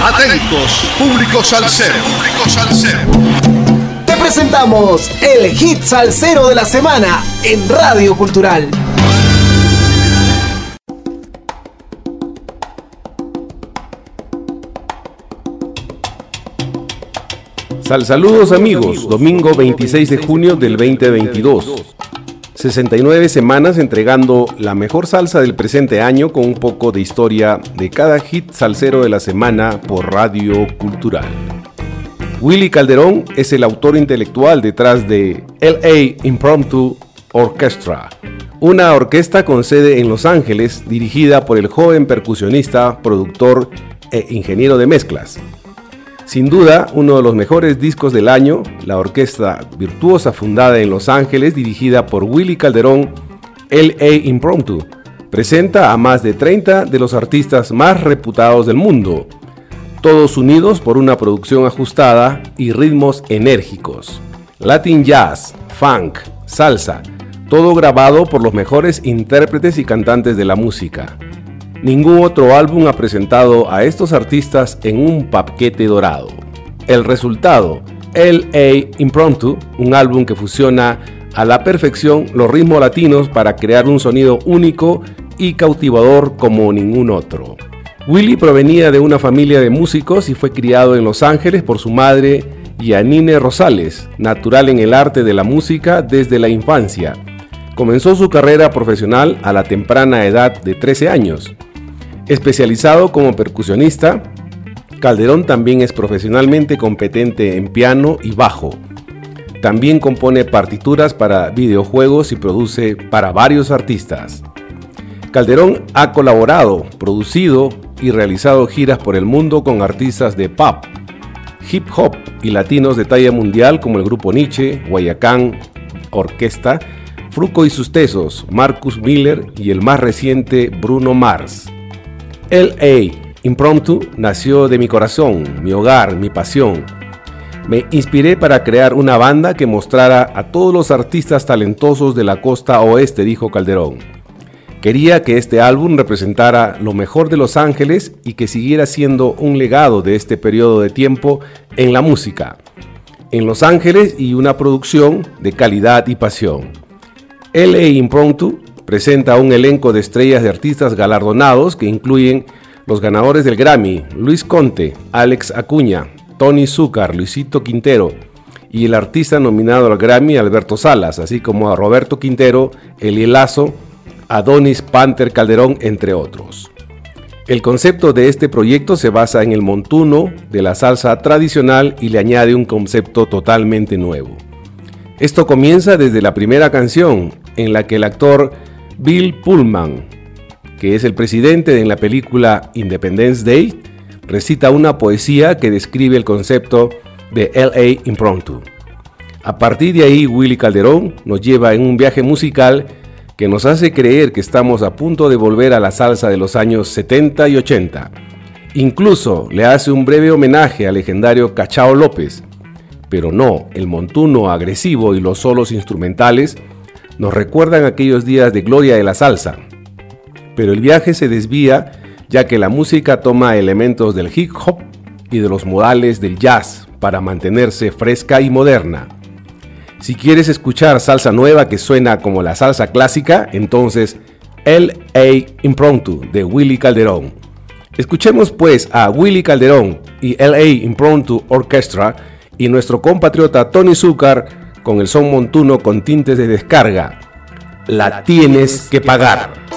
Atentos, público salsero. Público salsero. Te presentamos el hit salsero de la semana en Radio Cultural. Sal saludos amigos, domingo 26 de junio del 2022. 69 semanas entregando la mejor salsa del presente año con un poco de historia de cada hit salsero de la semana por Radio Cultural. Willy Calderón es el autor intelectual detrás de LA Impromptu Orchestra, una orquesta con sede en Los Ángeles dirigida por el joven percusionista, productor e ingeniero de mezclas, sin duda, uno de los mejores discos del año, la orquesta virtuosa fundada en Los Ángeles, dirigida por Willy Calderón, LA Impromptu, presenta a más de 30 de los artistas más reputados del mundo, todos unidos por una producción ajustada y ritmos enérgicos. Latin jazz, funk, salsa, todo grabado por los mejores intérpretes y cantantes de la música. Ningún otro álbum ha presentado a estos artistas en un paquete dorado. El resultado, LA Impromptu, un álbum que fusiona a la perfección los ritmos latinos para crear un sonido único y cautivador como ningún otro. Willy provenía de una familia de músicos y fue criado en Los Ángeles por su madre Yanine Rosales, natural en el arte de la música desde la infancia. Comenzó su carrera profesional a la temprana edad de 13 años Especializado como percusionista, Calderón también es profesionalmente competente en piano y bajo. También compone partituras para videojuegos y produce para varios artistas. Calderón ha colaborado, producido y realizado giras por el mundo con artistas de pop, hip hop y latinos de talla mundial como el grupo Nietzsche, Guayacán, Orquesta, Fruco y sus tesos, Marcus Miller y el más reciente Bruno Mars. LA Impromptu nació de mi corazón, mi hogar, mi pasión. Me inspiré para crear una banda que mostrara a todos los artistas talentosos de la costa oeste, dijo Calderón. Quería que este álbum representara lo mejor de Los Ángeles y que siguiera siendo un legado de este periodo de tiempo en la música. En Los Ángeles y una producción de calidad y pasión. LA Impromptu presenta un elenco de estrellas de artistas galardonados que incluyen los ganadores del Grammy, Luis Conte, Alex Acuña, Tony Zúcar, Luisito Quintero y el artista nominado al Grammy, Alberto Salas, así como a Roberto Quintero, Eli Lazo, Adonis Panther Calderón, entre otros. El concepto de este proyecto se basa en el montuno de la salsa tradicional y le añade un concepto totalmente nuevo. Esto comienza desde la primera canción, en la que el actor Bill Pullman, que es el presidente en la película Independence Day, recita una poesía que describe el concepto de LA Impromptu. A partir de ahí, Willy Calderón nos lleva en un viaje musical que nos hace creer que estamos a punto de volver a la salsa de los años 70 y 80. Incluso le hace un breve homenaje al legendario Cachao López, pero no, el montuno agresivo y los solos instrumentales nos recuerdan aquellos días de gloria de la salsa. Pero el viaje se desvía ya que la música toma elementos del hip hop y de los modales del jazz para mantenerse fresca y moderna. Si quieres escuchar salsa nueva que suena como la salsa clásica, entonces L.A. Impromptu de Willy Calderón. Escuchemos pues a Willy Calderón y L.A. Impromptu Orchestra y nuestro compatriota Tony Zucker con el son montuno con tintes de descarga. La tienes que pagar.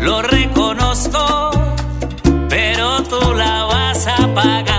lo reconozco, pero tú la vas a pagar.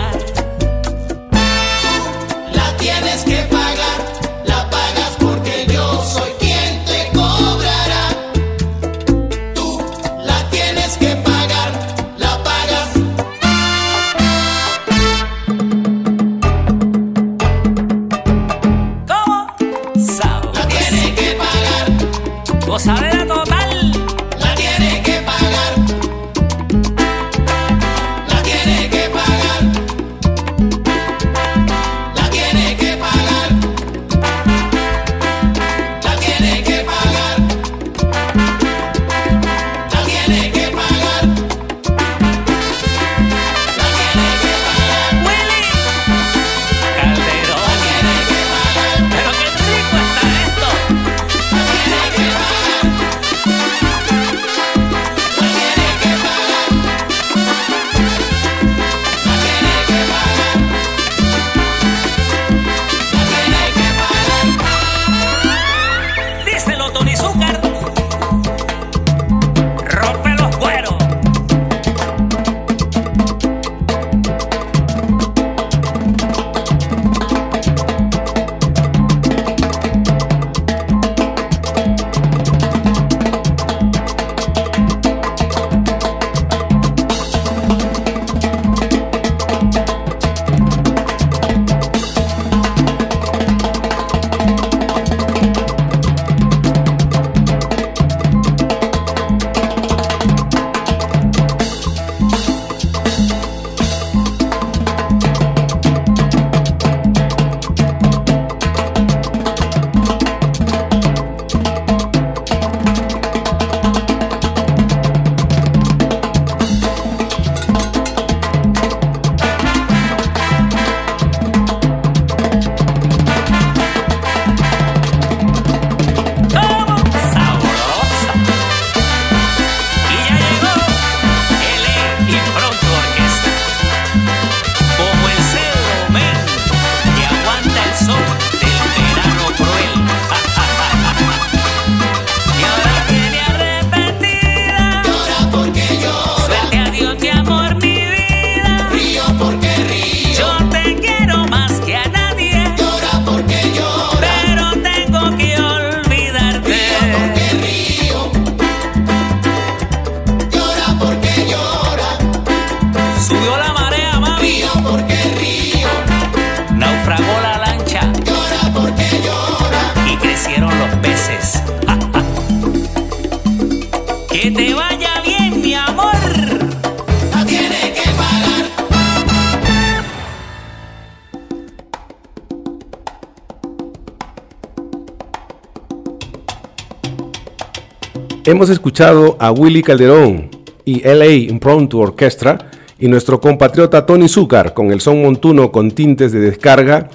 Hemos escuchado a Willy Calderón y LA Impromptu Orchestra y nuestro compatriota Tony Zúcar con el son montuno con tintes de descarga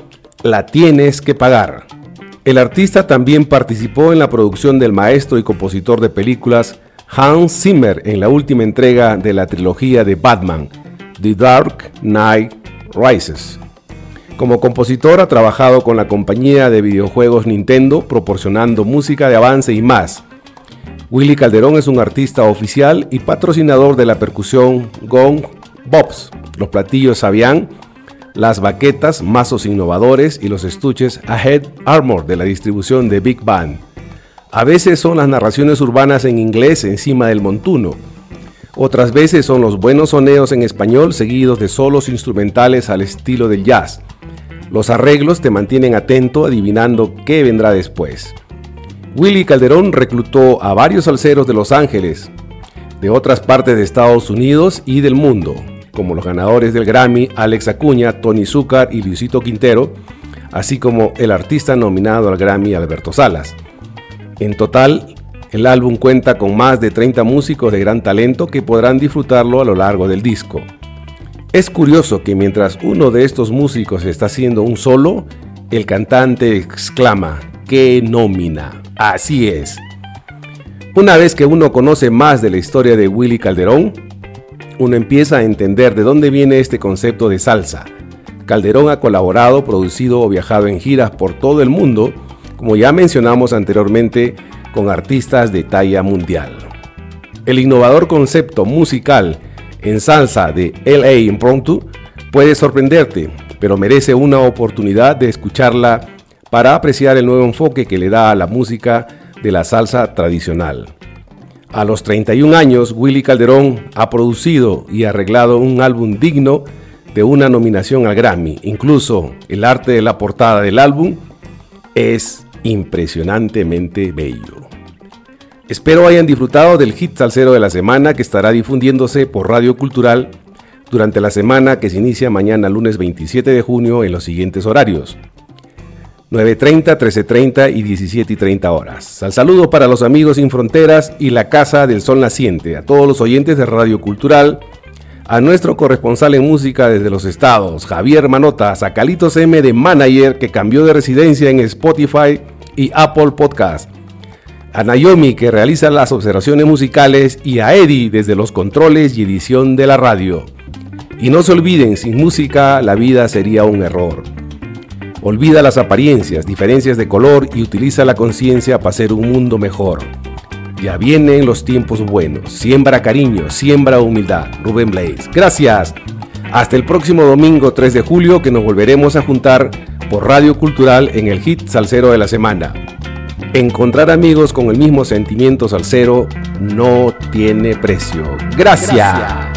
La tienes que pagar. El artista también participó en la producción del maestro y compositor de películas Hans Zimmer en la última entrega de la trilogía de Batman, The Dark Knight Rises. Como compositor ha trabajado con la compañía de videojuegos Nintendo proporcionando música de avance y más. Willy Calderón es un artista oficial y patrocinador de la percusión Gong Bobs, los platillos Sabian, las baquetas, mazos innovadores y los estuches Ahead Armor de la distribución de Big Band. A veces son las narraciones urbanas en inglés encima del montuno. Otras veces son los buenos soneos en español seguidos de solos instrumentales al estilo del jazz. Los arreglos te mantienen atento adivinando qué vendrá después. Willy Calderón reclutó a varios salseros de Los Ángeles, de otras partes de Estados Unidos y del mundo, como los ganadores del Grammy Alex Acuña, Tony Zucker y Luisito Quintero, así como el artista nominado al Grammy Alberto Salas. En total, el álbum cuenta con más de 30 músicos de gran talento que podrán disfrutarlo a lo largo del disco. Es curioso que mientras uno de estos músicos está haciendo un solo, el cantante exclama, ¡qué nómina! Así es. Una vez que uno conoce más de la historia de Willy Calderón, uno empieza a entender de dónde viene este concepto de salsa. Calderón ha colaborado, producido o viajado en giras por todo el mundo, como ya mencionamos anteriormente, con artistas de talla mundial. El innovador concepto musical en salsa de LA Impromptu puede sorprenderte, pero merece una oportunidad de escucharla para apreciar el nuevo enfoque que le da a la música de la salsa tradicional. A los 31 años, Willy Calderón ha producido y arreglado un álbum digno de una nominación al Grammy. Incluso el arte de la portada del álbum es impresionantemente bello. Espero hayan disfrutado del hit salsero de la semana que estará difundiéndose por Radio Cultural durante la semana que se inicia mañana lunes 27 de junio en los siguientes horarios. 9.30, 13.30 y 17.30 horas. Al saludo para los amigos sin fronteras y la Casa del Sol Naciente, a todos los oyentes de Radio Cultural, a nuestro corresponsal en música desde los estados, Javier Manotas, a M de Manager que cambió de residencia en Spotify y Apple Podcast, a Naomi que realiza las observaciones musicales y a Eddie desde los controles y edición de la radio. Y no se olviden, sin música la vida sería un error. Olvida las apariencias, diferencias de color y utiliza la conciencia para hacer un mundo mejor. Ya vienen los tiempos buenos. Siembra cariño, siembra humildad. Rubén Blaze. Gracias. Hasta el próximo domingo 3 de julio que nos volveremos a juntar por Radio Cultural en el hit Salcero de la semana. Encontrar amigos con el mismo sentimiento salsero no tiene precio. Gracias.